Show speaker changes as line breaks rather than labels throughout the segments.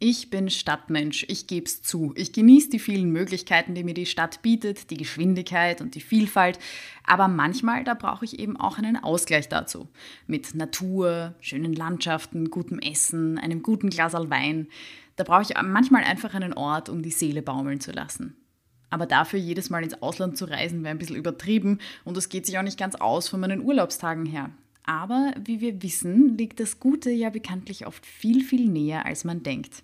Ich bin Stadtmensch, ich gebe es zu. Ich genieße die vielen Möglichkeiten, die mir die Stadt bietet, die Geschwindigkeit und die Vielfalt. Aber manchmal, da brauche ich eben auch einen Ausgleich dazu. Mit Natur, schönen Landschaften, gutem Essen, einem guten Glas Wein. Da brauche ich manchmal einfach einen Ort, um die Seele baumeln zu lassen. Aber dafür jedes Mal ins Ausland zu reisen, wäre ein bisschen übertrieben und das geht sich auch nicht ganz aus von meinen Urlaubstagen her. Aber wie wir wissen, liegt das Gute ja bekanntlich oft viel, viel näher, als man denkt.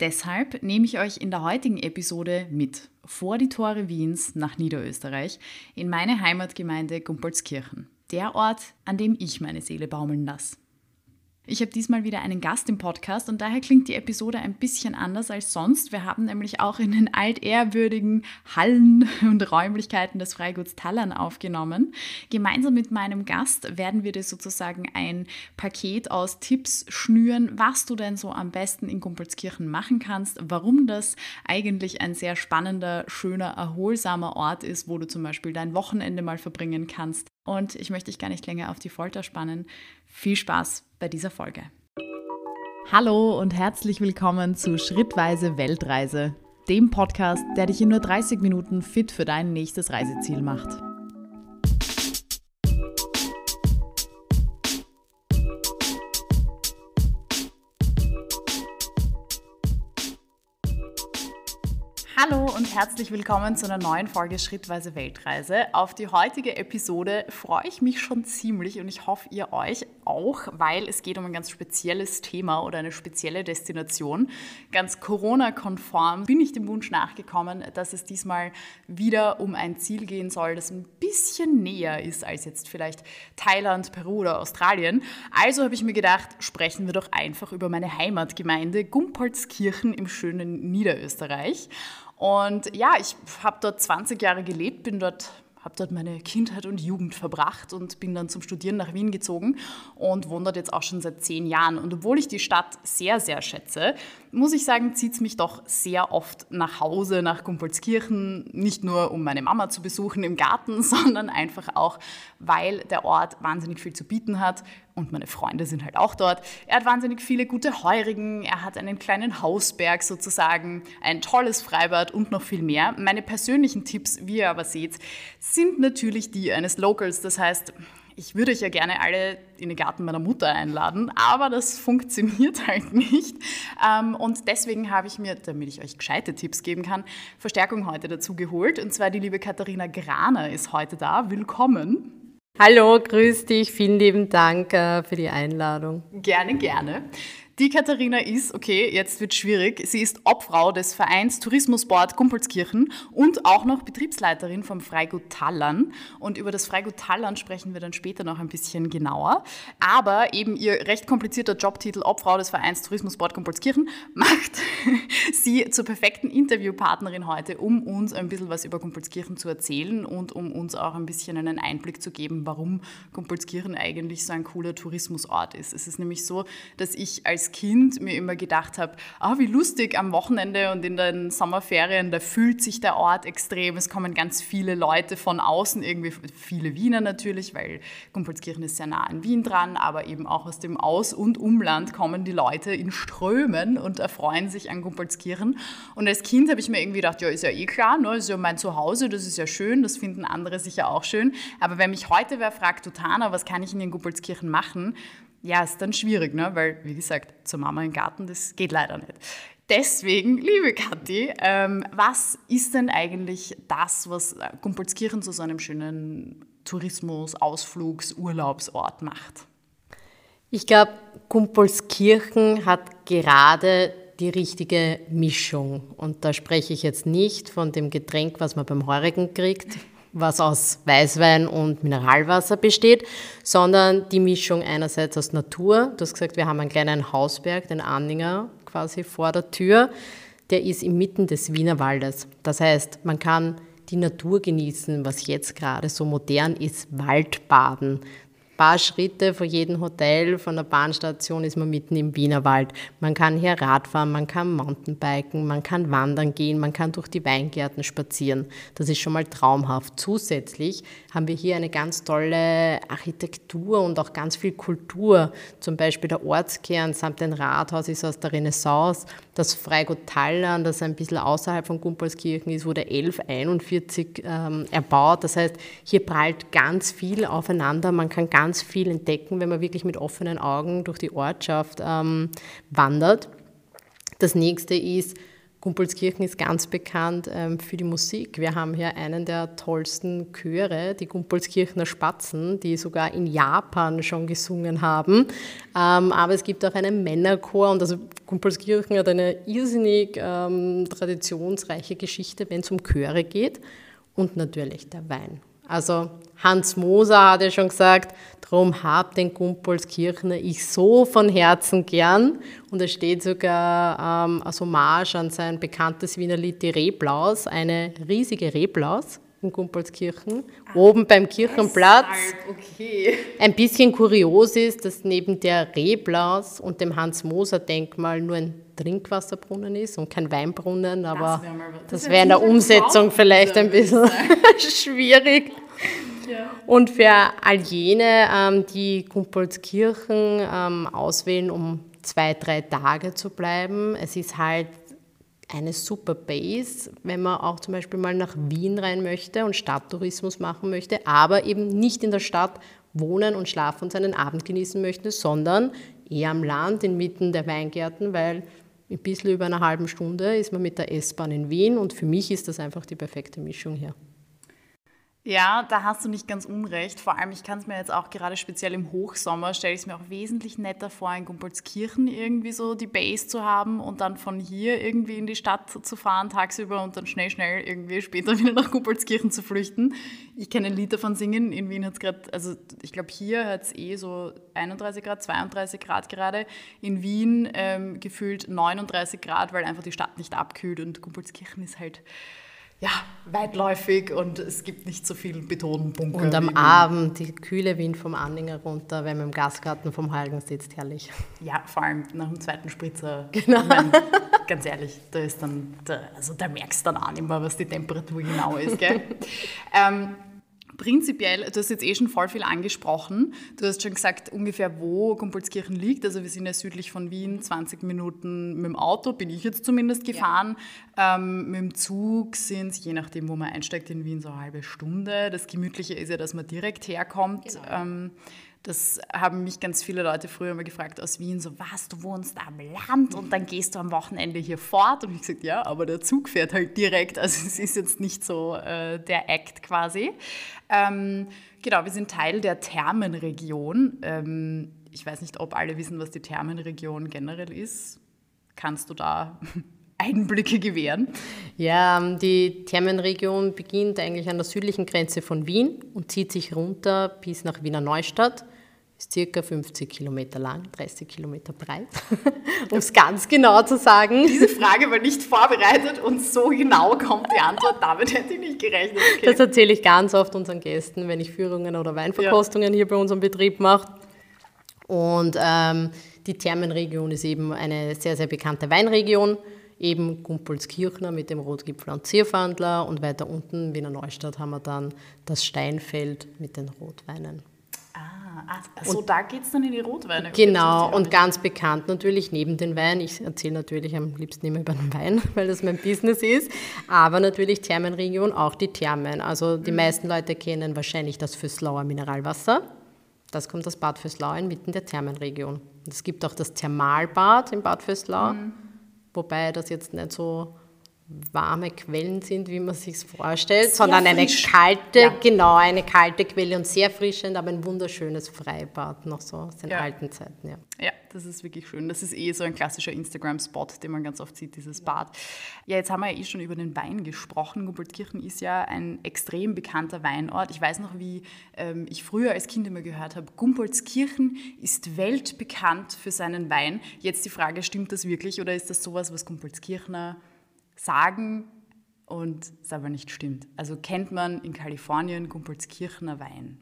Deshalb nehme ich euch in der heutigen Episode mit vor die Tore Wiens nach Niederösterreich in meine Heimatgemeinde Gumpolskirchen. Der Ort, an dem ich meine Seele baumeln lasse. Ich habe diesmal wieder einen Gast im Podcast und daher klingt die Episode ein bisschen anders als sonst. Wir haben nämlich auch in den altehrwürdigen Hallen und Räumlichkeiten des Freiguts Tallern aufgenommen. Gemeinsam mit meinem Gast werden wir dir sozusagen ein Paket aus Tipps schnüren, was du denn so am besten in Gumpelskirchen machen kannst, warum das eigentlich ein sehr spannender, schöner, erholsamer Ort ist, wo du zum Beispiel dein Wochenende mal verbringen kannst. Und ich möchte dich gar nicht länger auf die Folter spannen. Viel Spaß bei dieser Folge. Hallo und herzlich willkommen zu Schrittweise Weltreise, dem Podcast, der dich in nur 30 Minuten fit für dein nächstes Reiseziel macht. Hallo und herzlich willkommen zu einer neuen Folge Schrittweise Weltreise. Auf die heutige Episode freue ich mich schon ziemlich und ich hoffe, ihr euch auch, weil es geht um ein ganz spezielles Thema oder eine spezielle Destination. Ganz Corona-konform bin ich dem Wunsch nachgekommen, dass es diesmal wieder um ein Ziel gehen soll, das ein bisschen näher ist als jetzt vielleicht Thailand, Peru oder Australien. Also habe ich mir gedacht, sprechen wir doch einfach über meine Heimatgemeinde Gumpolskirchen im schönen Niederösterreich. Und ja, ich habe dort 20 Jahre gelebt, bin dort habe dort meine Kindheit und Jugend verbracht und bin dann zum Studieren nach Wien gezogen und wohne dort jetzt auch schon seit zehn Jahren. Und obwohl ich die Stadt sehr, sehr schätze, muss ich sagen, zieht es mich doch sehr oft nach Hause, nach Gumpolskirchen, nicht nur um meine Mama zu besuchen im Garten, sondern einfach auch, weil der Ort wahnsinnig viel zu bieten hat und meine Freunde sind halt auch dort. Er hat wahnsinnig viele gute Heurigen, er hat einen kleinen Hausberg sozusagen, ein tolles Freibad und noch viel mehr. Meine persönlichen Tipps, wie ihr aber seht, sind natürlich die eines Locals. Das heißt, ich würde euch ja gerne alle in den Garten meiner Mutter einladen, aber das funktioniert halt nicht. Ähm, und deswegen habe ich mir, damit ich euch gescheite Tipps geben kann, Verstärkung heute dazu geholt. Und zwar die liebe Katharina Graner ist heute da. Willkommen.
Hallo, grüß dich. Vielen lieben Dank äh, für die Einladung.
Gerne, gerne. Die Katharina ist, okay, jetzt wird schwierig, sie ist Obfrau des Vereins Tourismusboard Gumpelskirchen und auch noch Betriebsleiterin vom Freigut Tallern. Und über das Freigut Tallern sprechen wir dann später noch ein bisschen genauer. Aber eben ihr recht komplizierter Jobtitel Obfrau des Vereins Tourismusboard Gumpelskirchen macht sie zur perfekten Interviewpartnerin heute, um uns ein bisschen was über Gumpelskirchen zu erzählen und um uns auch ein bisschen einen Einblick zu geben, warum Gumpelskirchen eigentlich so ein cooler Tourismusort ist. Es ist nämlich so, dass ich als Kind mir immer gedacht habe, ah, wie lustig am Wochenende und in den Sommerferien, da fühlt sich der Ort extrem. Es kommen ganz viele Leute von außen, irgendwie viele Wiener natürlich, weil Gumpolskirchen ist sehr nah an Wien dran, aber eben auch aus dem Aus- und Umland kommen die Leute in Strömen und erfreuen sich an Gumpolskirchen. Und als Kind habe ich mir irgendwie gedacht, ja, ist ja eh klar, ne, ist ja mein Zuhause, das ist ja schön, das finden andere sicher auch schön. Aber wenn mich heute wer fragt, Tutana, was kann ich in den Gumpolskirchen machen, ja, ist dann schwierig, ne? weil, wie gesagt, zur Mama im Garten, das geht leider nicht. Deswegen, liebe Kathi, ähm, was ist denn eigentlich das, was Gumpolskirchen zu so einem schönen Tourismus-, Ausflugs-, Urlaubsort macht?
Ich glaube, Gumpolskirchen hat gerade die richtige Mischung. Und da spreche ich jetzt nicht von dem Getränk, was man beim Heurigen kriegt, was aus Weißwein und Mineralwasser besteht, sondern die Mischung einerseits aus Natur. Du hast gesagt, wir haben einen kleinen Hausberg, den Anninger quasi vor der Tür. Der ist inmitten des Wiener Waldes. Das heißt, man kann die Natur genießen, was jetzt gerade so modern ist, Waldbaden. Paar Schritte vor jedem Hotel, von der Bahnstation ist man mitten im Wienerwald. Man kann hier Radfahren, man kann Mountainbiken, man kann wandern gehen, man kann durch die Weingärten spazieren. Das ist schon mal traumhaft. Zusätzlich haben wir hier eine ganz tolle Architektur und auch ganz viel Kultur. Zum Beispiel der Ortskern samt dem Rathaus ist aus der Renaissance. Das Freigut Tallern, das ein bisschen außerhalb von Gumpolskirchen ist, wurde 1141 ähm, erbaut. Das heißt, hier prallt ganz viel aufeinander. Man kann ganz ganz viel entdecken, wenn man wirklich mit offenen Augen durch die Ortschaft ähm, wandert. Das nächste ist, Gumpolskirchen ist ganz bekannt ähm, für die Musik. Wir haben hier einen der tollsten Chöre, die Gumpolskirchener Spatzen, die sogar in Japan schon gesungen haben. Ähm, aber es gibt auch einen Männerchor und also Gumpolskirchen hat eine irrsinnig ähm, traditionsreiche Geschichte, wenn es um Chöre geht. Und natürlich der Wein. Also Hans Moser hat ja schon gesagt, darum hab den Gumpolskirchner ich so von Herzen gern. Und es steht sogar ähm, als Hommage an sein bekanntes Wiener Lied Die Reblaus, eine riesige Reblaus in Gumpolskirchen, ah, oben beim Kirchenplatz. Okay. Ein bisschen kurios ist, dass neben der Reblaus und dem Hans-Moser-Denkmal nur ein Trinkwasserbrunnen ist und kein Weinbrunnen, aber das wäre wär in der Umsetzung vielleicht ein bisschen schwierig. Ja. Und für all jene, ähm, die Kumpolskirchen ähm, auswählen, um zwei, drei Tage zu bleiben, es ist halt eine super Base, wenn man auch zum Beispiel mal nach Wien rein möchte und Stadttourismus machen möchte, aber eben nicht in der Stadt wohnen und schlafen und seinen Abend genießen möchte, sondern eher am Land, inmitten der Weingärten, weil ein bisschen über einer halben Stunde ist man mit der S-Bahn in Wien und für mich ist das einfach die perfekte Mischung hier.
Ja, da hast du nicht ganz unrecht. Vor allem, ich kann es mir jetzt auch gerade speziell im Hochsommer, stelle ich es mir auch wesentlich netter vor, in Gumpolskirchen irgendwie so die Base zu haben und dann von hier irgendwie in die Stadt zu fahren tagsüber und dann schnell, schnell irgendwie später wieder nach Gumpolskirchen zu flüchten. Ich kenne ein Lied davon singen. In Wien hat es gerade, also ich glaube, hier hat es eh so 31 Grad, 32 Grad gerade. In Wien ähm, gefühlt 39 Grad, weil einfach die Stadt nicht abkühlt und Gumpolskirchen ist halt ja, weitläufig und es gibt nicht so viel Betonbunker.
Und am Abend die kühle Wind vom Anhänger runter, wenn man im Gasgarten vom Heiligen sitzt, herrlich.
Ja, vor allem nach dem zweiten Spritzer. Genau. Ich mein, ganz ehrlich, da ist dann, da, also da merkst du dann auch nicht mehr, was die Temperatur genau ist. Gell? ähm, Prinzipiell, du hast jetzt eh schon voll viel angesprochen. Du hast schon gesagt, ungefähr wo Gumpolskirchen liegt. Also wir sind ja südlich von Wien, 20 Minuten mit dem Auto, bin ich jetzt zumindest gefahren. Ja. Ähm, mit dem Zug sind es, je nachdem, wo man einsteigt in Wien, so eine halbe Stunde. Das Gemütliche ist ja, dass man direkt herkommt. Genau. Ähm, das haben mich ganz viele Leute früher immer gefragt aus Wien, so was, du wohnst am Land und dann gehst du am Wochenende hier fort. Und ich gesagt, ja, aber der Zug fährt halt direkt. Also es ist jetzt nicht so äh, der Act quasi. Ähm, genau, wir sind Teil der Thermenregion. Ähm, ich weiß nicht, ob alle wissen, was die Thermenregion generell ist. Kannst du da Einblicke gewähren?
Ja, ähm, die Thermenregion beginnt eigentlich an der südlichen Grenze von Wien und zieht sich runter bis nach Wiener Neustadt ist circa 50 Kilometer lang, 30 Kilometer breit, um es ganz genau zu sagen.
Diese Frage war nicht vorbereitet und so genau kommt die Antwort. Damit hätte ich nicht gerechnet.
Okay. Das erzähle ich ganz oft unseren Gästen, wenn ich Führungen oder Weinverkostungen ja. hier bei unserem Betrieb mache. Und ähm, die Thermenregion ist eben eine sehr, sehr bekannte Weinregion. Eben Gumpolskirchner mit dem Rotgipfel und Zierfandler und weiter unten, Wiener Neustadt, haben wir dann das Steinfeld mit den Rotweinen.
Ah, also da geht es dann in die Rotweine.
Genau, und ganz bekannt natürlich neben den Wein. Ich erzähle natürlich am liebsten immer über den Wein, weil das mein Business ist. Aber natürlich Thermenregion, auch die Thermen. Also die mhm. meisten Leute kennen wahrscheinlich das Füßlauer Mineralwasser. Das kommt aus Bad Füßlau inmitten der Thermenregion. Es gibt auch das Thermalbad in Bad Füßlau, mhm. wobei das jetzt nicht so warme Quellen sind, wie man sich vorstellt, sehr sondern eine frisch. kalte, ja. genau, eine kalte Quelle und sehr frischend, aber ein wunderschönes Freibad noch so aus den ja. alten Zeiten. Ja.
ja, das ist wirklich schön. Das ist eh so ein klassischer Instagram-Spot, den man ganz oft sieht, dieses Bad. Ja, jetzt haben wir ja eh schon über den Wein gesprochen. Gumpoltkirchen ist ja ein extrem bekannter Weinort. Ich weiß noch, wie ähm, ich früher als Kind immer gehört habe, Gumpolskirchen ist weltbekannt für seinen Wein. Jetzt die Frage, stimmt das wirklich oder ist das sowas, was Gumpolskirchner sagen und es aber nicht stimmt. Also kennt man in Kalifornien Gumpolskirchener Wein.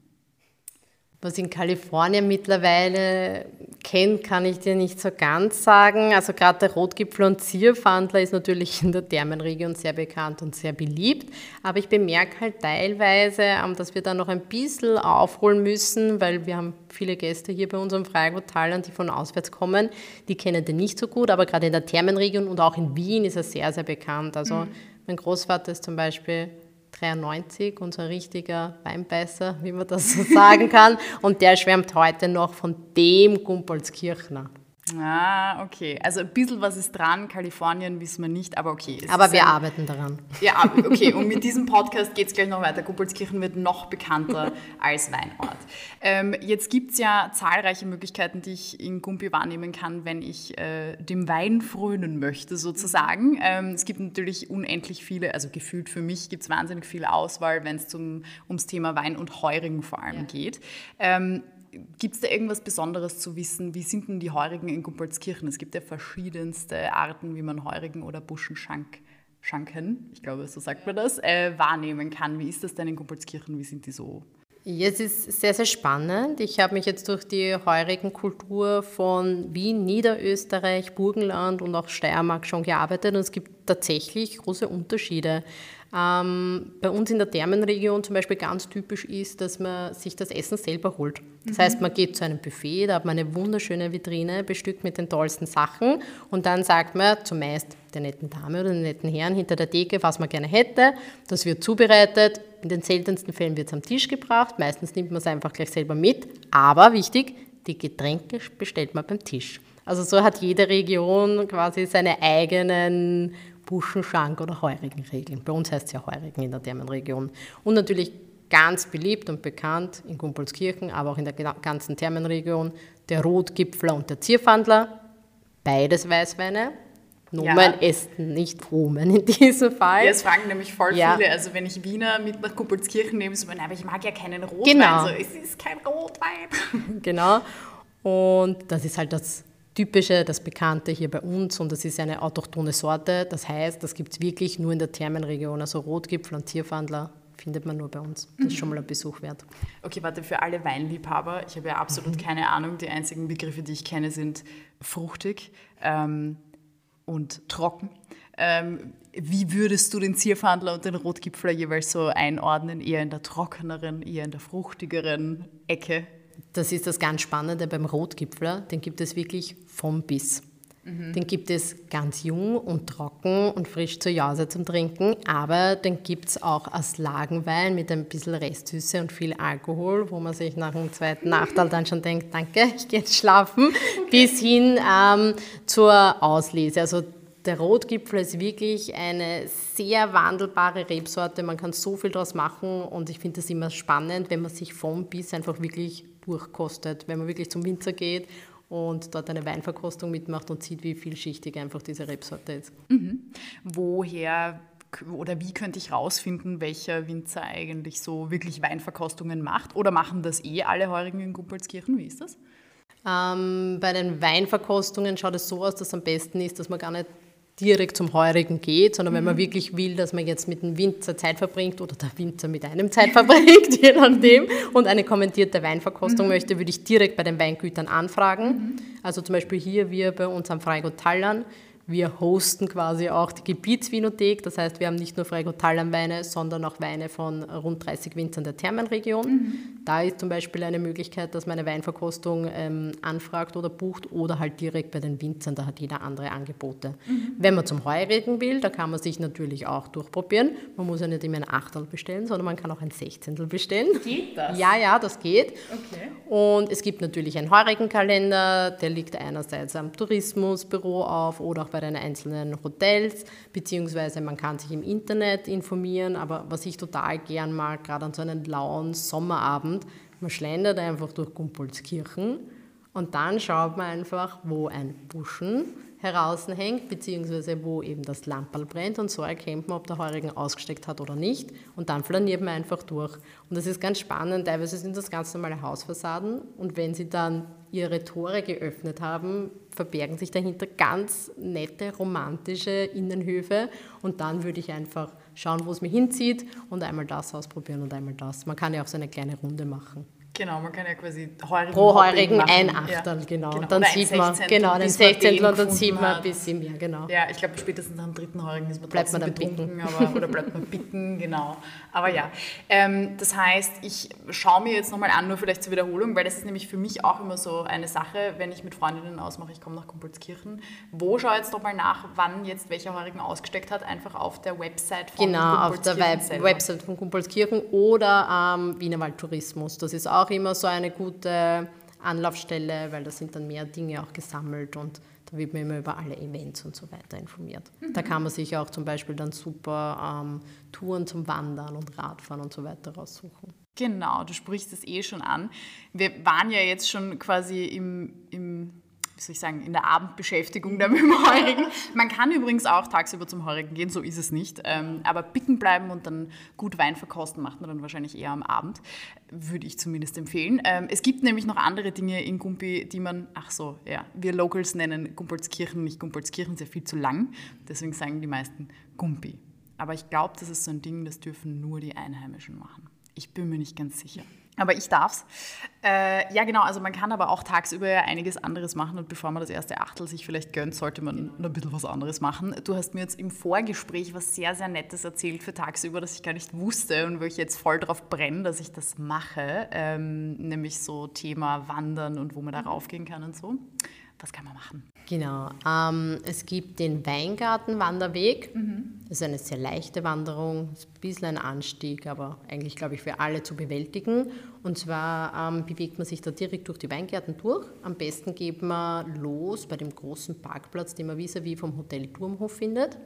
Was in Kalifornien mittlerweile kennt, kann ich dir nicht so ganz sagen. Also gerade der Rotgipfel und Zierfandler ist natürlich in der Thermenregion sehr bekannt und sehr beliebt. Aber ich bemerke halt teilweise, ähm, dass wir da noch ein bisschen aufholen müssen, weil wir haben viele Gäste hier bei unserem Freigut-Talern, die von auswärts kommen. Die kennen den nicht so gut, aber gerade in der Thermenregion und auch in Wien ist er sehr, sehr bekannt. Also mhm. mein Großvater ist zum Beispiel 93, unser richtiger Weinbeißer, wie man das so sagen kann. Und der schwärmt heute noch von dem Gumpolskirchner.
Ah, okay. Also ein bisschen was ist dran. Kalifornien wissen wir nicht, aber okay.
aber wir ein, arbeiten daran.
Ja, okay. Und mit diesem Podcast geht es gleich noch weiter. Gumpolskirchen wird noch bekannter als Weinort. Ähm, jetzt gibt es ja zahlreiche Möglichkeiten, die ich in Gumpi wahrnehmen kann, wenn ich äh, dem Wein frönen möchte, sozusagen. Ähm, es gibt natürlich unendlich viele, also gefühlt für mich gibt es wahnsinnig viel Auswahl, wenn es ums Thema Wein und Heurigen vor allem ja. geht. Ähm, Gibt es da irgendwas Besonderes zu wissen? Wie sind denn die Heurigen in Gumpolskirchen? Es gibt ja verschiedenste Arten, wie man Heurigen oder Buschenschank Schanken, ich glaube, so sagt man das, äh, wahrnehmen kann. Wie ist das denn in Gumpolskirchen? Wie sind die so?
Ja, es ist sehr, sehr spannend. Ich habe mich jetzt durch die heurigen Kultur von Wien, Niederösterreich, Burgenland und auch Steiermark schon gearbeitet und es gibt tatsächlich große Unterschiede. Ähm, bei uns in der Thermenregion zum Beispiel ganz typisch ist, dass man sich das Essen selber holt. Das mhm. heißt, man geht zu einem Buffet, da hat man eine wunderschöne Vitrine bestückt mit den tollsten Sachen und dann sagt man zumeist der netten Dame oder den netten Herrn hinter der Theke, was man gerne hätte. Das wird zubereitet. In den seltensten Fällen wird es am Tisch gebracht. Meistens nimmt man es einfach gleich selber mit. Aber wichtig, die Getränke bestellt man beim Tisch. Also so hat jede Region quasi seine eigenen Buschenschank oder Heurigenregeln. Bei uns heißt es ja Heurigen in der Thermenregion. Und natürlich ganz beliebt und bekannt in Gumpolskirchen, aber auch in der ganzen Thermenregion, der Rotgipfler und der Zierfandler. Beides Weißweine. Nomen ja. ist nicht Omen in diesem Fall.
Ja, es fragen nämlich voll ja. viele. Also wenn ich Wiener mit nach Kuppelskirchen nehme, so, aber ich mag ja keinen Rotwein.
Genau.
So, es ist kein Rotwein.
genau. Und das ist halt das Typische, das Bekannte hier bei uns und das ist eine autochthone Sorte. Das heißt, das gibt es wirklich nur in der Thermenregion. Also Rotgipfel und Zierfandler findet man nur bei uns. Das ist schon mal ein Besuch wert.
Okay, warte, für alle Weinliebhaber, ich habe ja absolut mhm. keine Ahnung. Die einzigen Begriffe, die ich kenne, sind fruchtig ähm, und trocken. Ähm, wie würdest du den Zierfandler und den Rotgipfler jeweils so einordnen? Eher in der trockeneren, eher in der fruchtigeren Ecke?
Das ist das ganz Spannende beim Rotgipfler. Den gibt es wirklich vom Biss. Mhm. Den gibt es ganz jung und trocken und frisch zur Jause zum Trinken, aber den gibt es auch als Lagenwein mit ein bisschen Restsüße und viel Alkohol, wo man sich nach dem zweiten Nachteil dann schon denkt, danke, ich gehe jetzt schlafen, okay. bis hin ähm, zur Auslese. Also der Rotgipfel ist wirklich eine sehr wandelbare Rebsorte. Man kann so viel daraus machen und ich finde es immer spannend, wenn man sich vom Biss einfach wirklich durchkostet, wenn man wirklich zum Winzer geht und dort eine Weinverkostung mitmacht und sieht, wie vielschichtig einfach diese Rebsorte ist.
Mhm. Woher oder wie könnte ich rausfinden, welcher Winzer eigentlich so wirklich Weinverkostungen macht? Oder machen das eh alle Heurigen in Gumpolskirchen? Wie ist das?
Ähm, bei den Weinverkostungen schaut es so aus, dass es am besten ist, dass man gar nicht direkt zum Heurigen geht, sondern mhm. wenn man mhm. wirklich will, dass man jetzt mit dem Winzer Zeit verbringt oder der Winzer mit einem Zeit verbringt, je nachdem, und eine kommentierte Weinverkostung mhm. möchte, würde ich direkt bei den Weingütern anfragen. Mhm. Also zum Beispiel hier wir bei uns am Freigut Tallern wir hosten quasi auch die Gebietsvinothek, das heißt, wir haben nicht nur Freigut-Tallern-Weine, sondern auch Weine von rund 30 Winzern der Thermenregion. Mhm. Da ist zum Beispiel eine Möglichkeit, dass man eine Weinverkostung ähm, anfragt oder bucht oder halt direkt bei den Winzern, da hat jeder andere Angebote. Mhm. Wenn man zum Heurigen will, da kann man sich natürlich auch durchprobieren. Man muss ja nicht immer ein Achtel bestellen, sondern man kann auch ein Sechzehntel bestellen.
Geht das?
Ja, ja, das geht.
Okay.
Und es gibt natürlich einen Heurigenkalender, der liegt einerseits am Tourismusbüro auf oder auch bei den einzelnen Hotels, beziehungsweise man kann sich im Internet informieren. Aber was ich total gern mag, gerade an so einem lauen Sommerabend, man schlendert einfach durch Gumpolskirchen und dann schaut man einfach, wo ein Buschen hängt, beziehungsweise wo eben das Lamperl brennt und so erkennt man, ob der Heurigen ausgesteckt hat oder nicht und dann flaniert man einfach durch. Und das ist ganz spannend, teilweise sind das ganz normale Hausfassaden und wenn sie dann ihre Tore geöffnet haben, verbergen sich dahinter ganz nette, romantische Innenhöfe und dann würde ich einfach schauen, wo es mich hinzieht und einmal das ausprobieren und einmal das. Man kann ja auch so eine kleine Runde machen.
Genau, man kann ja quasi Heurigen
pro Heurigen ein Achtel,
ja.
genau.
genau.
Und dann
Oder
sieht man, genau, den
bis man
16.
den
und dann sieht man ein bisschen mehr, genau.
Ja, ich glaube, spätestens am dritten Heurigen ist man
Bleibt man dann
betrunken, aber, oder bleibt man bicken, genau. Aber ja, ähm, das heißt, ich schaue mir jetzt nochmal an, nur vielleicht zur Wiederholung, weil das ist nämlich für mich auch immer so eine Sache, wenn ich mit Freundinnen ausmache, ich komme nach Kumpelskirchen, wo schaue ich jetzt nochmal nach, wann jetzt welcher Heurigen ausgesteckt hat, einfach auf der Website von
Genau, auf der Web
selber.
Website von Kumpelskirchen oder ähm, Wienerwald Tourismus. Das ist auch immer so eine gute Anlaufstelle, weil da sind dann mehr Dinge auch gesammelt und da wird man immer über alle Events und so weiter informiert. Da kann man sich auch zum Beispiel dann super ähm, Touren zum Wandern und Radfahren und so weiter raussuchen.
Genau, du sprichst es eh schon an. Wir waren ja jetzt schon quasi im, im wie soll ich sagen, in der Abendbeschäftigung da mit dem Heurigen. Man kann übrigens auch tagsüber zum Heurigen gehen, so ist es nicht. Ähm, aber bicken bleiben und dann gut Wein verkosten macht man dann wahrscheinlich eher am Abend. Würde ich zumindest empfehlen. Ähm, es gibt nämlich noch andere Dinge in Gumpi, die man, ach so, ja, wir Locals nennen Gumpolskirchen nicht Gumpolskirchen, sehr viel zu lang. Deswegen sagen die meisten Gumpi. Aber ich glaube, das ist so ein Ding, das dürfen nur die Einheimischen machen. Ich bin mir nicht ganz sicher. Aber ich darf's. Äh, ja, genau. Also man kann aber auch tagsüber ja einiges anderes machen und bevor man das erste Achtel sich vielleicht gönnt, sollte man noch ein bisschen was anderes machen. Du hast mir jetzt im Vorgespräch was sehr, sehr Nettes erzählt für tagsüber, das ich gar nicht wusste und wo ich jetzt voll drauf brenne, dass ich das mache. Ähm, nämlich so Thema Wandern und wo man da raufgehen kann und so. Was kann man machen?
Genau. Ähm, es gibt den Weingartenwanderweg. Das ist eine sehr leichte Wanderung, ist ein bisschen ein Anstieg, aber eigentlich, glaube ich, für alle zu bewältigen. Und zwar ähm, bewegt man sich da direkt durch die Weingärten durch. Am besten geht man los bei dem großen Parkplatz, den man vis-à-vis vom Hotel Turmhof findet.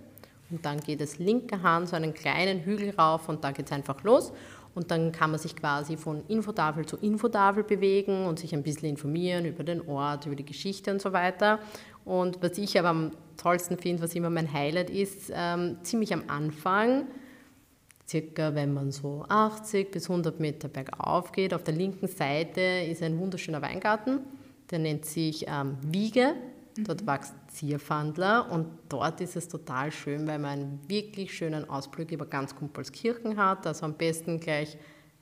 Und dann geht es linker Hand so einen kleinen Hügel rauf und da geht es einfach los. Und dann kann man sich quasi von Infotafel zu Infotafel bewegen und sich ein bisschen informieren über den Ort, über die Geschichte und so weiter. Und was ich aber am tollsten finde, was immer mein Highlight ist, ähm, ziemlich am Anfang, circa wenn man so 80 bis 100 Meter bergauf geht, auf der linken Seite ist ein wunderschöner Weingarten, der nennt sich ähm, Wiege. Dort wächst Zierfandler und dort ist es total schön, weil man einen wirklich schönen Ausblick über ganz Kumpelskirchen hat. Also am besten gleich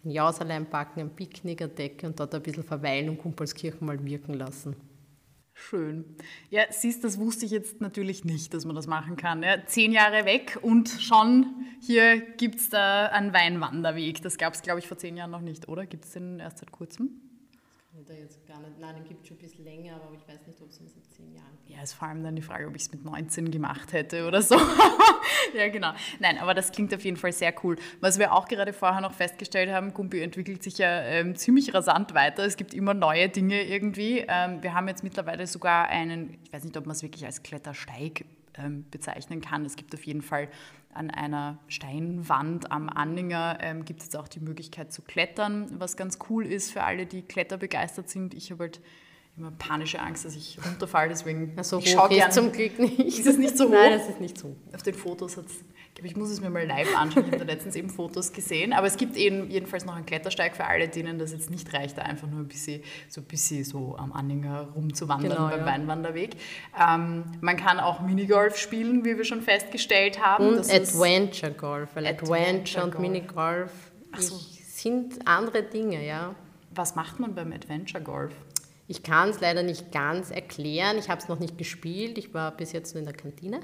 ein Jauserlein packen, ein Picknick, eine Decke und dort ein bisschen verweilen und Kumpelskirchen mal wirken lassen.
Schön. Ja, siehst, das wusste ich jetzt natürlich nicht, dass man das machen kann. Ja, zehn Jahre weg und schon hier gibt es da einen Weinwanderweg. Das gab es, glaube ich, vor zehn Jahren noch nicht, oder? Gibt es den erst seit kurzem?
Da jetzt gar nicht, nein, den gibt es schon ein bisschen länger, aber ich weiß nicht, ob es ihn zehn Jahren gibt.
Ja, ist vor allem dann die Frage, ob ich es mit 19 gemacht hätte oder so. ja, genau. Nein, aber das klingt auf jeden Fall sehr cool. Was wir auch gerade vorher noch festgestellt haben, Gumpi entwickelt sich ja ähm, ziemlich rasant weiter. Es gibt immer neue Dinge irgendwie. Ähm, wir haben jetzt mittlerweile sogar einen, ich weiß nicht, ob man es wirklich als Klettersteig bezeichnen kann. Es gibt auf jeden Fall an einer Steinwand am Anhänger ähm, gibt es jetzt auch die Möglichkeit zu klettern, was ganz cool ist für alle, die kletterbegeistert sind. Ich habe halt immer panische Angst, dass ich runterfalle, deswegen
Also
ich
hoch
gern.
zum Glück nicht.
Ist es nicht so hoch?
Nein, das ist nicht so.
Auf den Fotos hat es, ich glaube, ich muss es mir mal live anschauen. Ich habe da letztens eben Fotos gesehen. Aber es gibt eben jedenfalls noch einen Klettersteig für alle, denen das jetzt nicht reicht, da einfach nur ein bisschen so, ein bisschen so am Anhänger rumzuwandern
Genau,
beim
ja.
Weinwanderweg. Ähm, man kann auch Minigolf spielen, wie wir schon festgestellt haben.
Und
Das
Adventure Golf, weil
Adventure
Adventure und
Golf.
Minigolf
so.
sind andere Dinge, ja.
was macht man beim Adventure Golf?
Ich kann es leider nicht ganz erklären. Ich habe es noch nicht gespielt. Ich war bis jetzt nur in der Kantine.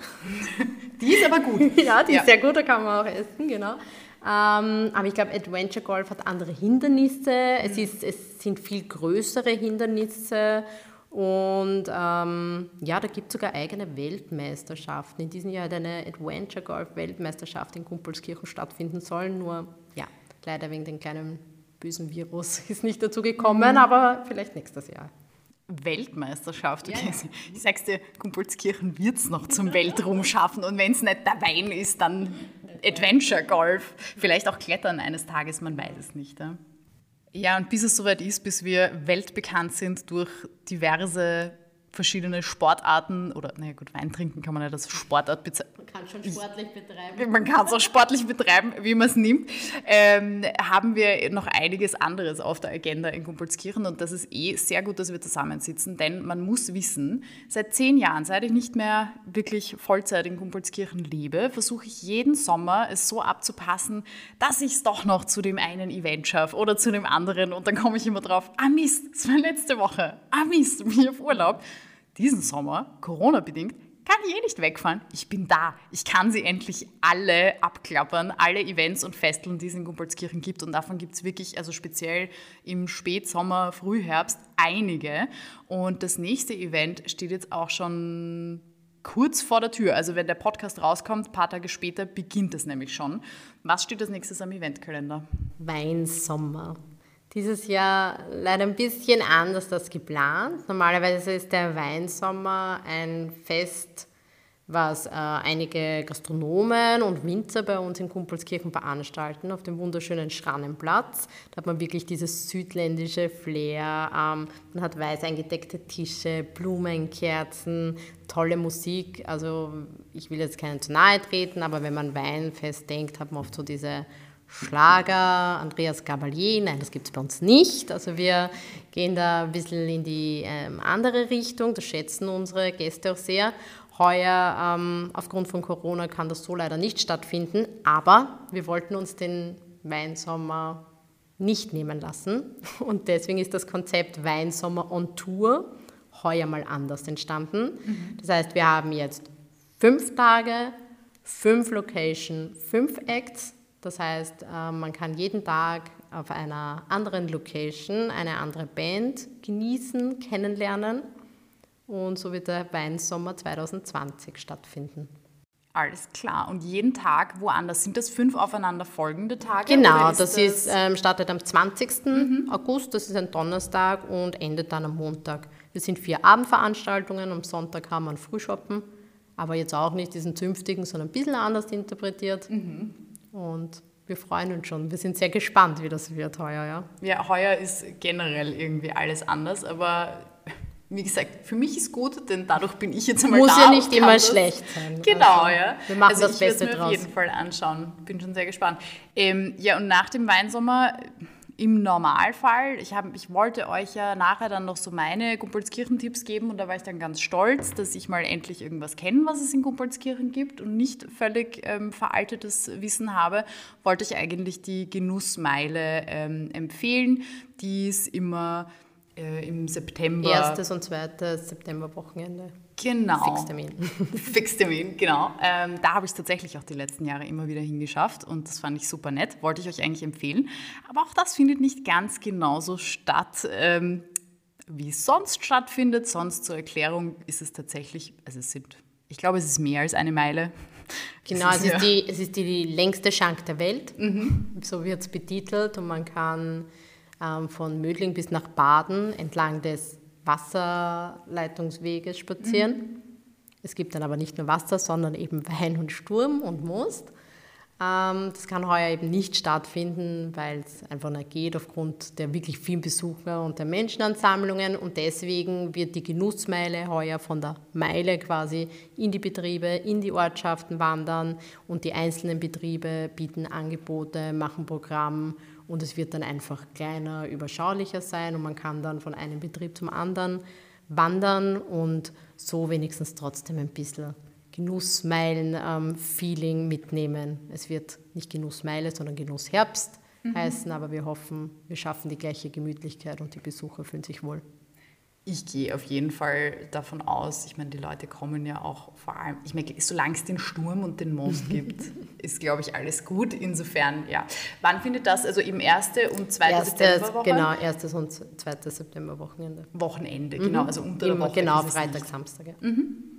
Die ist aber gut.
ja, die
Ja.
ist sehr gut, da kann man auch essen, genau. Ähm, aber ich glaube, Adventure Golf hat andere Hindernisse. Es, ist, es sind viel größere Hindernisse. Und ähm, ja, da gibt es sogar eigene Weltmeisterschaften. In diesem Jahr hat eine Adventure Golf Weltmeisterschaft in Kumpelskirchen stattfinden sollen. Nur, ja, leider wegen dem kleinen bösen Virus ist nicht dazu gekommen, aber vielleicht nächstes Jahr.
Weltmeisterschaft. Okay. Ich sag's dir, Kumpelskirchen wird es noch zum Weltruhm schaffen. Und wenn es nicht der Wein ist, dann Adventure Golf. Vielleicht auch Klettern eines Tages, man weiß es nicht. Ja, ja und bis es soweit ist, bis wir weltbekannt sind durch diverse verschiedene Sportarten oder, naja gut, Wein trinken kann man ja das Sportart bezeichnen.
Man kann schon sportlich betreiben.
Man kann es auch sportlich betreiben, wie man es nimmt. Ähm, haben wir noch einiges anderes auf der Agenda in Kumpelskirchen und das ist eh sehr gut, dass wir zusammensitzen, denn man muss wissen, seit zehn Jahren, seit ich nicht mehr wirklich Vollzeit in Kumpelskirchen lebe, versuche ich jeden Sommer es so abzupassen, dass ich es doch noch zu dem einen Event schaffe oder zu dem anderen und dann komme ich immer drauf, ah Mist, das war letzte Woche, ah Mist, bin ich auf Urlaub diesen Sommer, Corona-bedingt, kann ich eh nicht wegfahren. Ich bin da. Ich kann sie endlich alle abklappern, alle Events und Festeln, die es in Gumpolskirchen gibt. Und davon gibt es wirklich, also speziell im Spätsommer, Frühherbst, einige. Und das nächste Event steht jetzt auch schon kurz vor der Tür. Also wenn der Podcast rauskommt, ein paar Tage später beginnt es nämlich schon. Was steht als nächstes am Eventkalender?
Weinsommer. Dieses Jahr leider ein bisschen anders als geplant. Normalerweise ist der Weinsommer ein Fest, was äh, einige Gastronomen und Winzer bei uns in Kumpelskirchen veranstalten, auf dem wunderschönen Schrannenplatz. Da hat man wirklich dieses südländische Flair. Ähm, man hat weiß eingedeckte Tische, Blumenkerzen, tolle Musik. Also ich will jetzt keinen zu nahe treten, aber wenn man Weinfest denkt, hat man oft so diese Schlager, Andreas Gabalier, nein, das gibt es bei uns nicht. Also wir gehen da ein bisschen in die ähm, andere Richtung, das schätzen unsere Gäste auch sehr. Heuer, ähm, aufgrund von Corona, kann das so leider nicht stattfinden, aber wir wollten uns den Weinsommer nicht nehmen lassen und deswegen ist das Konzept Weinsommer on Tour heuer mal anders entstanden. Mhm. Das heißt, wir haben jetzt fünf Tage, fünf Location, fünf Acts das heißt, äh, man kann jeden Tag auf einer anderen Location eine andere Band genießen, kennenlernen. Und so wird der Weinsommer 2020 stattfinden.
Alles klar. Und jeden Tag woanders? Sind das fünf aufeinander folgende Tage?
Genau, ist das, das, ist, ähm, startet am 20. Mhm. August, das ist ein Donnerstag und endet dann am Montag. Wir sind vier Abendveranstaltungen, am Sonntag haben wir ein Frühshoppen, aber jetzt auch nicht diesen zünftigen, sondern ein bisschen anders interpretiert. Mhm. Und wir freuen uns schon. Wir sind sehr gespannt, wie das wird heuer. Ja,
ja heuer ist generell irgendwie alles anders, aber wie gesagt, für mich ist gut, denn dadurch bin ich jetzt einmal
Muss
da.
Muss ja nicht immer schlecht sein.
Genau, also, ja.
Wir machen
also
das Beste
draus.
Ich werde
mir auf jeden Fall anschauen. Bin schon sehr gespannt. Ähm, ja, und nach dem Weinsommer im Normalfall, ich, hab, ich wollte euch ja nachher dann noch so meine Gumpolskirchen-Tipps geben und da war ich dann ganz stolz, dass ich mal endlich irgendwas kenne, was es in Gumpolskirchen gibt und nicht völlig ähm, veraltetes Wissen habe, wollte ich eigentlich die Genussmeile ähm, empfehlen, die es immer äh, im September.
Erstes und zweites Septemberwochenende.
Genau.
Fixtermin.
Fixtermin, genau. Ähm, da habe ich es tatsächlich auch die letzten Jahre immer wieder hingeschafft und das fand ich super nett. Wollte ich euch eigentlich empfehlen. Aber auch das findet nicht ganz genauso statt, ähm, wie es sonst stattfindet. Sonst zur Erklärung ist es tatsächlich, also es sind, ich glaube, es ist mehr als eine Meile.
Genau, es ist, ja. die, es ist die längste Schank der Welt. Mhm. So wird es betitelt und man kann ähm, von Mödling bis nach Baden entlang des Wasserleitungsweges spazieren. Mhm. Es gibt dann aber nicht nur Wasser, sondern eben Wein und Sturm und Most. Ähm, das kann heuer eben nicht stattfinden, weil es einfach nicht geht aufgrund der wirklich vielen Besucher und der Menschenansammlungen. Und deswegen wird die Genussmeile heuer von der Meile quasi in die Betriebe, in die Ortschaften wandern und die einzelnen Betriebe bieten Angebote, machen Programm und es wird dann einfach kleiner, überschaulicher sein und man kann dann von einem Betrieb zum anderen wandern und so wenigstens trotzdem ein bisschen Genussmeilen-Feeling ähm, mitnehmen. Es wird nicht Genussmeile, sondern Genussherbst mhm. heißen, aber wir hoffen, wir schaffen die gleiche Gemütlichkeit und die Besucher fühlen sich wohl
ich gehe auf jeden Fall davon aus, ich meine, die Leute kommen ja auch vor allem, ich meine, solange es den Sturm und den Most gibt, ist, glaube ich, alles gut. Insofern, ja. Wann findet das, also im 1. und 2. Septemberwoche?
Genau, 1. und 2. Septemberwochenende.
Wochenende, genau, also unter der Woche.
Genau, Freitag, Samstag, ja. Mhm.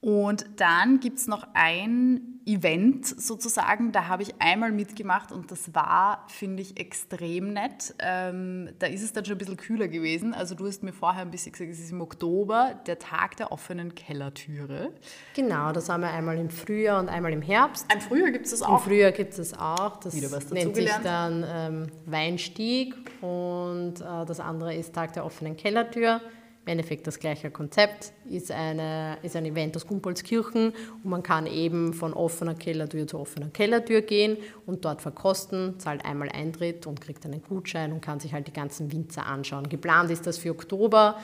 Und dann gibt es noch ein Event sozusagen, da habe ich einmal mitgemacht und das war, finde ich, extrem nett. Ähm, da ist es dann schon ein bisschen kühler gewesen. Also du hast mir vorher ein bisschen gesagt, es ist im Oktober der Tag der offenen Kellertüre.
Genau, das haben wir einmal im Frühjahr und einmal im Herbst.
Im Frühjahr gibt es das auch?
Im Frühjahr gibt es das auch. Das Wieder was nennt sich dann ähm, Weinstieg und äh, das andere ist Tag der offenen Kellertür. Endeffekt das gleiche Konzept, ist, eine, ist ein Event aus Gumpolskirchen und man kann eben von offener Kellertür zu offener Kellertür gehen und dort verkosten, zahlt einmal Eintritt und kriegt einen Gutschein und kann sich halt die ganzen Winzer anschauen. Geplant ist das für Oktober.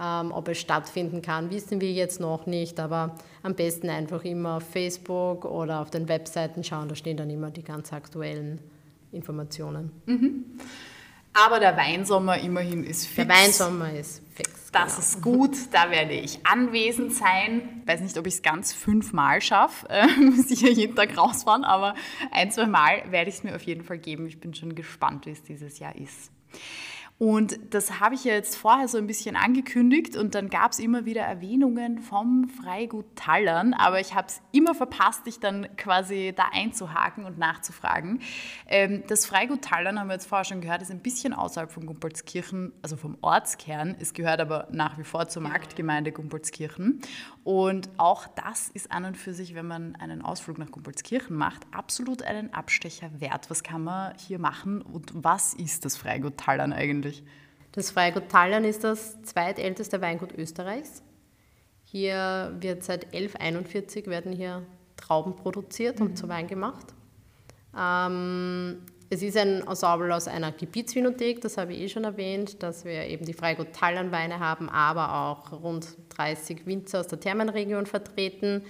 Ähm, ob es stattfinden kann, wissen wir jetzt noch nicht, aber am besten einfach immer auf Facebook oder auf den Webseiten schauen, da stehen dann immer die ganz aktuellen Informationen.
Mhm. Aber der Weinsommer immerhin ist fix.
Der Weinsommer ist fix.
Das genau. ist gut, da werde ich anwesend sein. Ich weiß nicht, ob ich es ganz fünfmal schaffe, äh, sicher jeden Tag rausfahren, aber ein, zwei Mal werde ich es mir auf jeden Fall geben. Ich bin schon gespannt, wie es dieses Jahr ist. Und das habe ich ja jetzt vorher so ein bisschen angekündigt und dann gab es immer wieder Erwähnungen vom Freigut Tallern, aber ich habe es immer verpasst, dich dann quasi da einzuhaken und nachzufragen. Ähm, das Freigut Tallern, haben wir jetzt vorher schon gehört, ist ein bisschen außerhalb von Gumpolskirchen, also vom Ortskern. Es gehört aber nach wie vor zur Marktgemeinde Gumpolskirchen. Und auch das ist an und für sich, wenn man einen Ausflug nach Gumpolskirchen macht, absolut einen Abstecher wert. Was kann man hier machen und was ist das Freigut Tallern eigentlich?
Das Freigut Tallern ist das zweitälteste Weingut Österreichs. Hier wird seit 1141 werden hier Trauben produziert mhm. und zu Wein gemacht. Ähm, es ist ein Ensemble aus einer Gebietsvinothek, das habe ich eh schon erwähnt, dass wir eben die Freigut Tallern Weine haben, aber auch rund 30 Winzer aus der Thermenregion vertreten.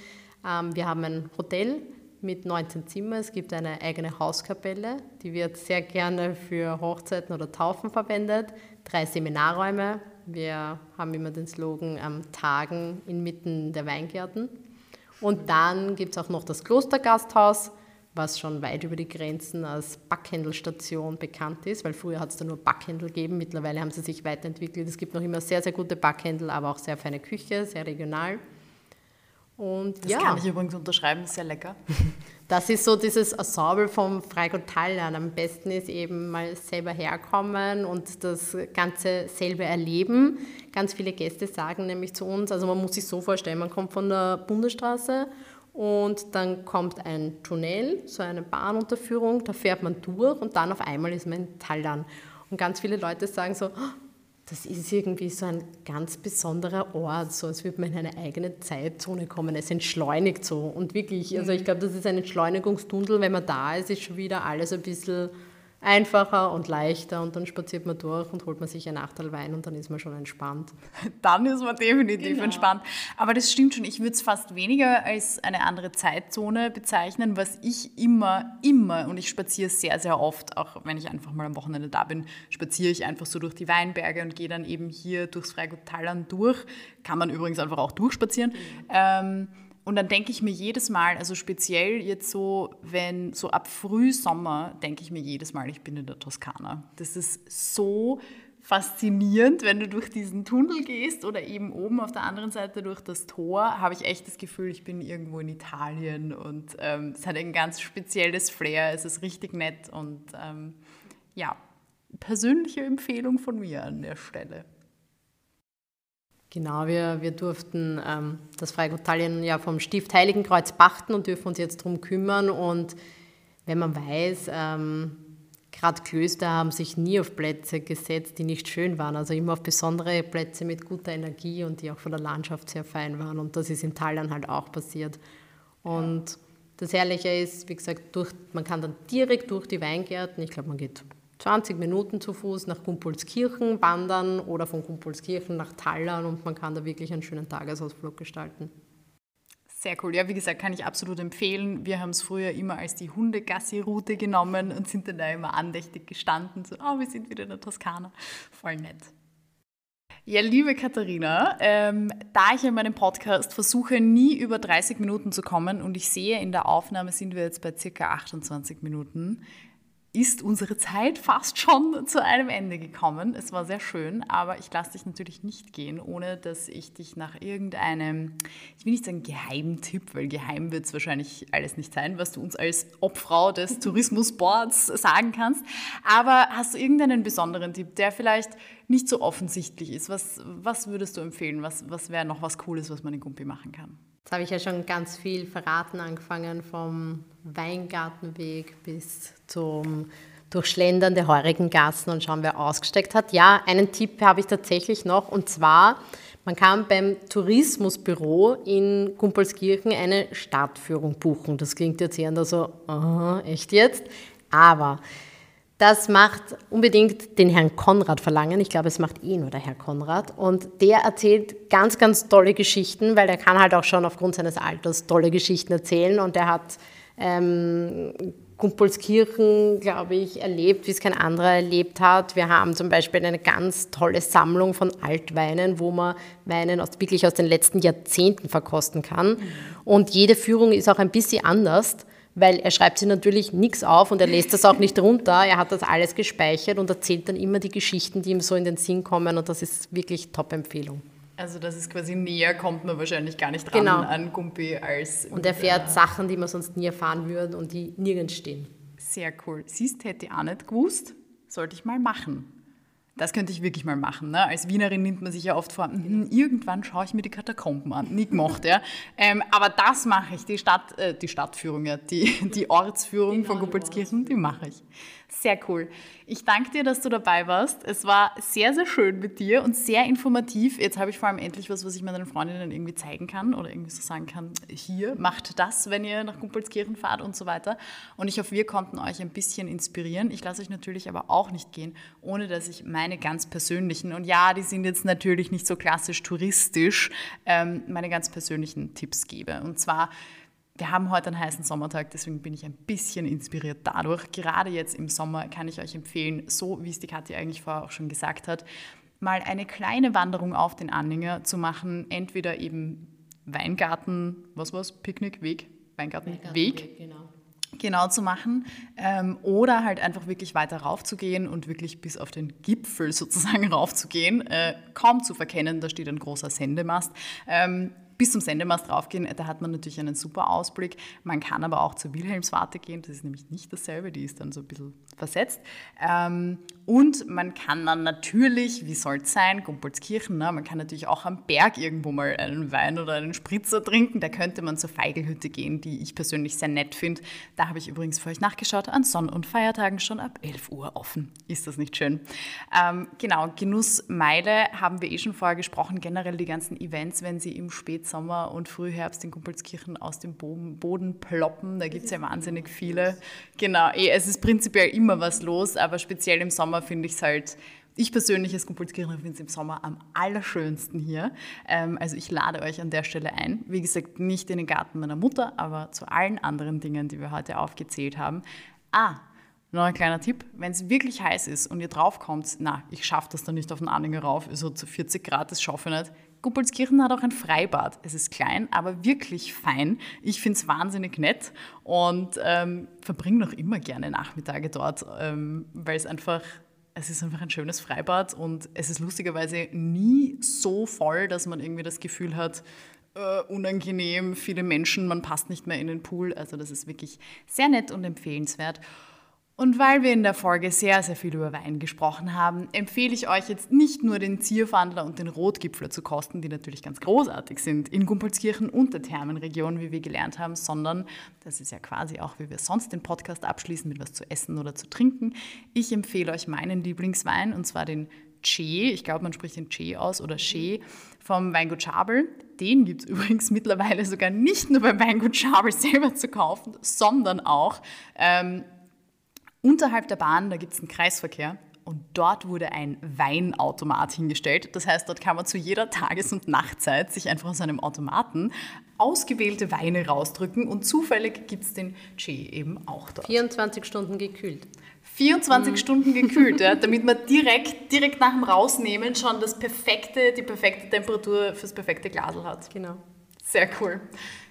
Ähm, wir haben ein Hotel mit 19 Zimmern. Es gibt eine eigene Hauskapelle, die wird sehr gerne für Hochzeiten oder Taufen verwendet. Drei Seminarräume. Wir haben immer den Slogan am Tagen inmitten der Weingärten. Und dann gibt es auch noch das Klostergasthaus, was schon weit über die Grenzen als Backhändelstation bekannt ist, weil früher hat es da nur Backhändel gegeben, mittlerweile haben sie sich weiterentwickelt. Es gibt noch immer sehr, sehr gute Backhändel, aber auch sehr feine Küche, sehr regional.
Und das ja. kann ich übrigens unterschreiben, sehr lecker.
Das ist so dieses Ensemble vom Freigut Tallern. Am besten ist eben mal selber herkommen und das Ganze selber erleben. Ganz viele Gäste sagen nämlich zu uns, also man muss sich so vorstellen, man kommt von der Bundesstraße und dann kommt ein Tunnel, so eine Bahnunterführung, da fährt man durch und dann auf einmal ist man in Tallern. Und ganz viele Leute sagen so, das ist irgendwie so ein ganz besonderer Ort, so als würde man in eine eigene Zeitzone kommen. Es entschleunigt so. Und wirklich, also ich mhm. glaube, das ist ein Entschleunigungstunnel. Wenn man da ist, ist schon wieder alles ein bisschen einfacher und leichter und dann spaziert man durch und holt man sich ein Achtel Wein und dann ist man schon entspannt.
Dann ist man definitiv genau. entspannt. Aber das stimmt schon, ich würde es fast weniger als eine andere Zeitzone bezeichnen, was ich immer, immer, und ich spaziere sehr, sehr oft, auch wenn ich einfach mal am Wochenende da bin, spaziere ich einfach so durch die Weinberge und gehe dann eben hier durchs Freigut Tallern durch. Kann man übrigens einfach auch durchspazieren. Mhm. Ähm, und dann denke ich mir jedes Mal, also speziell jetzt so, wenn so ab Frühsommer, denke ich mir jedes Mal, ich bin in der Toskana. Das ist so faszinierend, wenn du durch diesen Tunnel gehst oder eben oben auf der anderen Seite durch das Tor, habe ich echt das Gefühl, ich bin irgendwo in Italien und ähm, es hat ein ganz spezielles Flair, es ist richtig nett und ähm, ja, persönliche Empfehlung von mir an der Stelle.
Genau, wir, wir durften ähm, das Freigut Tallinn ja vom Stift Heiligenkreuz pachten und dürfen uns jetzt darum kümmern. Und wenn man weiß, ähm, gerade Klöster haben sich nie auf Plätze gesetzt, die nicht schön waren, also immer auf besondere Plätze mit guter Energie und die auch von der Landschaft sehr fein waren. Und das ist in Tallinn halt auch passiert. Und das Herrliche ist, wie gesagt, durch, man kann dann direkt durch die Weingärten, ich glaube, man geht 20 Minuten zu Fuß nach Gumpolskirchen wandern oder von Gumpolskirchen nach Tallern und man kann da wirklich einen schönen Tagesausflug gestalten.
Sehr cool. Ja, wie gesagt, kann ich absolut empfehlen. Wir haben es früher immer als die Hundegassi-Route genommen und sind dann da immer andächtig gestanden. So, oh, wir sind wieder in der Toskana. Voll nett. Ja, liebe Katharina, ähm, da ich in meinem Podcast versuche, nie über 30 Minuten zu kommen und ich sehe, in der Aufnahme sind wir jetzt bei circa 28 Minuten, ist unsere Zeit fast schon zu einem Ende gekommen. Es war sehr schön, aber ich lasse dich natürlich nicht gehen, ohne dass ich dich nach irgendeinem, ich will nicht sagen Geheimtipp, weil geheim wird es wahrscheinlich alles nicht sein, was du uns als Obfrau des Tourismusboards sagen kannst. Aber hast du irgendeinen besonderen Tipp, der vielleicht nicht so offensichtlich ist? Was, was würdest du empfehlen? Was, was wäre noch was Cooles, was man in Gumpi machen kann?
Jetzt habe ich ja schon ganz viel verraten, angefangen vom Weingartenweg bis zum durchschlendern der heurigen Gassen und schauen, wer ausgesteckt hat. Ja, einen Tipp habe ich tatsächlich noch und zwar, man kann beim Tourismusbüro in Kumpelskirchen eine Stadtführung buchen. Das klingt jetzt eher so, aha, echt jetzt? Aber das macht unbedingt den Herrn Konrad verlangen. Ich glaube, es macht ihn oder Herr Konrad. Und der erzählt ganz, ganz tolle Geschichten, weil er kann halt auch schon aufgrund seines Alters tolle Geschichten erzählen. Und er hat ähm, Kumpolskirchen, glaube ich, erlebt, wie es kein anderer erlebt hat. Wir haben zum Beispiel eine ganz tolle Sammlung von Altweinen, wo man Weinen aus, wirklich aus den letzten Jahrzehnten verkosten kann. Und jede Führung ist auch ein bisschen anders weil er schreibt sich natürlich nichts auf und er lässt das auch nicht runter. Er hat das alles gespeichert und erzählt dann immer die Geschichten, die ihm so in den Sinn kommen und das ist wirklich Top-Empfehlung.
Also das ist quasi näher, kommt man wahrscheinlich gar nicht ran
genau.
an Gumpi als...
Und er fährt äh, Sachen, die man sonst nie erfahren würde und die nirgends stehen.
Sehr cool. Siehst, hätte ich auch nicht gewusst, sollte ich mal machen. Das könnte ich wirklich mal machen. Ne? Als Wienerin nimmt man sich ja oft vor, hm, irgendwann schaue ich mir die Katakomben an. Nie gemacht, ja. Ähm, aber das mache ich, die, Stadt, äh, die Stadtführung, ja, die, die Ortsführung von Guppelskirchen, die mache ich. Sehr cool. Ich danke dir, dass du dabei warst. Es war sehr, sehr schön mit dir und sehr informativ. Jetzt habe ich vor allem endlich was, was ich meinen Freundinnen irgendwie zeigen kann oder irgendwie so sagen kann, hier, macht das, wenn ihr nach Gumpelskirchen fahrt und so weiter. Und ich hoffe, wir konnten euch ein bisschen inspirieren. Ich lasse euch natürlich aber auch nicht gehen, ohne dass ich meine ganz persönlichen, und ja, die sind jetzt natürlich nicht so klassisch touristisch, ähm, meine ganz persönlichen Tipps gebe. Und zwar wir haben heute einen heißen Sommertag, deswegen bin ich ein bisschen inspiriert dadurch. Gerade jetzt im Sommer kann ich euch empfehlen, so wie es die Katja eigentlich vorher auch schon gesagt hat, mal eine kleine Wanderung auf den Anhänger zu machen. Entweder eben Weingarten, was war's, Picknickweg, Weingartenweg. Weingarten genau genau zu machen ähm, oder halt einfach wirklich weiter raufzugehen und wirklich bis auf den Gipfel sozusagen raufzugehen, äh, kaum zu verkennen, da steht ein großer Sendemast. Ähm, bis zum Sendemast raufgehen, da hat man natürlich einen super Ausblick. Man kann aber auch zur Wilhelmswarte gehen, das ist nämlich nicht dasselbe, die ist dann so ein bisschen versetzt. Ähm, und man kann dann natürlich, wie soll es sein, Gumpolskirchen, ne? man kann natürlich auch am Berg irgendwo mal einen Wein oder einen Spritzer trinken. Da könnte man zur Feigelhütte gehen, die ich persönlich sehr nett finde. Da habe ich übrigens für euch nachgeschaut, an Sonn- und Feiertagen schon ab 11 Uhr offen. Ist das nicht schön? Ähm, genau, Genussmeile haben wir eh schon vorher gesprochen. Generell die ganzen Events, wenn sie im Spätsommer Spätsommer und Frühherbst in Kumpelskirchen aus dem Boden ploppen. Da gibt es ja wahnsinnig viele. Genau, eh, es ist prinzipiell immer was los, aber speziell im Sommer finde ich es halt ich persönlich als Kumpelskirchen finde es im Sommer am allerschönsten hier. Ähm, also ich lade euch an der Stelle ein. Wie gesagt, nicht in den Garten meiner Mutter, aber zu allen anderen Dingen, die wir heute aufgezählt haben. Ah, noch ein kleiner Tipp, wenn es wirklich heiß ist und ihr draufkommt, na, ich schaffe das dann nicht auf den Anhänger rauf, so zu 40 Grad, das schaffe ich nicht, Guppelskirchen hat auch ein Freibad. Es ist klein, aber wirklich fein. Ich finde es wahnsinnig nett und ähm, verbringe noch immer gerne Nachmittage dort, ähm, weil es einfach, es ist einfach ein schönes Freibad und es ist lustigerweise nie so voll, dass man irgendwie das Gefühl hat, Uh, unangenehm, viele Menschen, man passt nicht mehr in den Pool. Also das ist wirklich sehr nett und empfehlenswert. Und weil wir in der Folge sehr, sehr viel über Wein gesprochen haben, empfehle ich euch jetzt nicht nur den Zierfandler und den Rotgipfler zu kosten, die natürlich ganz großartig sind in Gumpolskirchen und der Thermenregion, wie wir gelernt haben, sondern das ist ja quasi auch, wie wir sonst den Podcast abschließen, mit was zu essen oder zu trinken. Ich empfehle euch meinen Lieblingswein und zwar den Che, ich glaube, man spricht den Che aus oder Che vom Weingut Schabel. Den gibt es übrigens mittlerweile sogar nicht nur beim Weingut Schabel selber zu kaufen, sondern auch ähm, Unterhalb der Bahn, da gibt es einen Kreisverkehr und dort wurde ein Weinautomat hingestellt. Das heißt, dort kann man zu jeder Tages- und Nachtzeit sich einfach aus einem Automaten ausgewählte Weine rausdrücken und zufällig gibt es den Che eben auch dort.
24 Stunden gekühlt.
24 mhm. Stunden gekühlt, ja, damit man direkt, direkt nach dem Rausnehmen schon das perfekte, die perfekte Temperatur fürs perfekte Glasel hat.
Genau.
Sehr cool.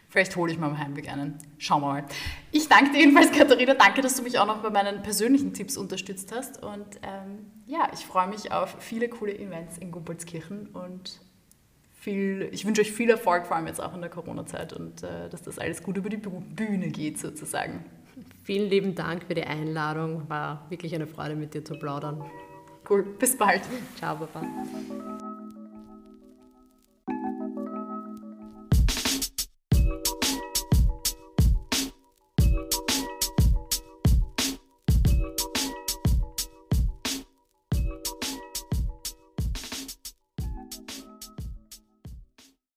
Vielleicht hole ich mal am Heimweg einen. Schauen wir mal. Ich danke dir jedenfalls, Katharina. Danke, dass du mich auch noch bei meinen persönlichen Tipps unterstützt hast. Und ähm, ja, ich freue mich auf viele coole Events in Gumpolskirchen und viel, ich wünsche euch viel Erfolg, vor allem jetzt auch in der Corona-Zeit und äh, dass das alles gut über die Bühne geht sozusagen.
Vielen lieben Dank für die Einladung. War wirklich eine Freude, mit dir zu plaudern.
Cool, bis bald.
Ciao, Papa.